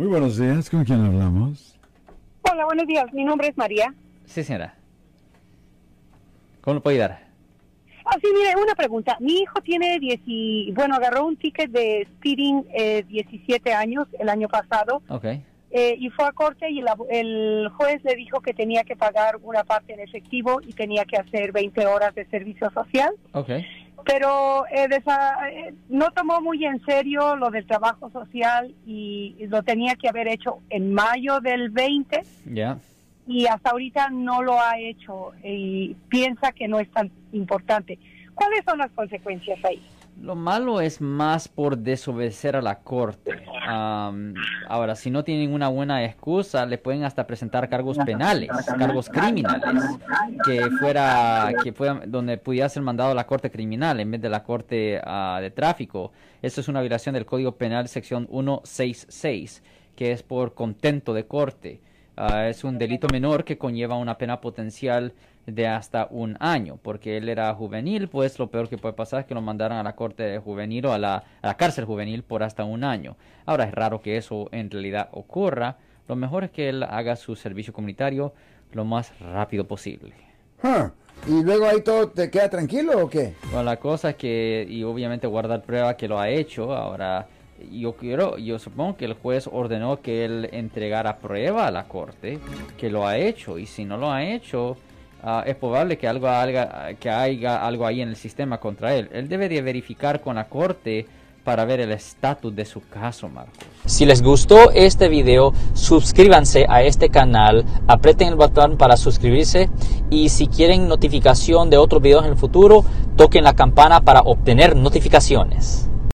Muy buenos días, ¿con quién hablamos? Hola, buenos días. Mi nombre es María. Sí, señora. ¿Cómo le puedo ayudar? Ah, sí, mire, una pregunta. Mi hijo tiene 10, y- bueno, agarró un ticket de speeding eh, 17 años el año pasado Ok. eh, y fue a corte y el, el juez le dijo que tenía que pagar una parte en efectivo y tenía que hacer 20 horas de servicio social. Ok. Pero eh, desa- eh, no tomó muy en serio lo del trabajo social y, y lo tenía que haber hecho en mayo del 20 Ya. y hasta ahorita no lo ha hecho y piensa que no es tan importante. ¿Cuáles son las consecuencias ahí? Lo malo es más por desobedecer a la corte. Am, ahora, si no tiene ninguna buena excusa, le pueden hasta presentar cargos penales, cargos criminales, que fuera, que fuera donde pudiera ser mandado a la corte criminal en vez de la corte ah, de tráfico. Eso es una violación del Código Penal sección 166, que es por contento de corte. Ah, es un delito menor que conlleva una pena potencial de hasta un año, porque él era juvenil, pues lo peor que puede pasar es que lo mandaran a la corte juvenil o a la, a la cárcel juvenil por hasta un año. Ahora es raro que eso en realidad ocurra. Lo mejor es que él haga su servicio comunitario lo más rápido posible. Huh. ¿Y luego ahí todo te queda tranquilo o qué? Bueno, la cosa es que, y obviamente guardar prueba que lo ha hecho, ahora yo quiero, yo supongo que el juez ordenó que él entregara prueba a la corte que lo ha hecho, y si no lo ha hecho, ah, es probable que algo haya, que haya algo ahí en el sistema contra él. Él debe de verificar con la corte para ver el estatus de su caso, Marcos. Si les gustó este video, suscríbanse a este canal, aprieten el botón para suscribirse y si quieren notificación de otros videos en el futuro, toquen la campana para obtener notificaciones.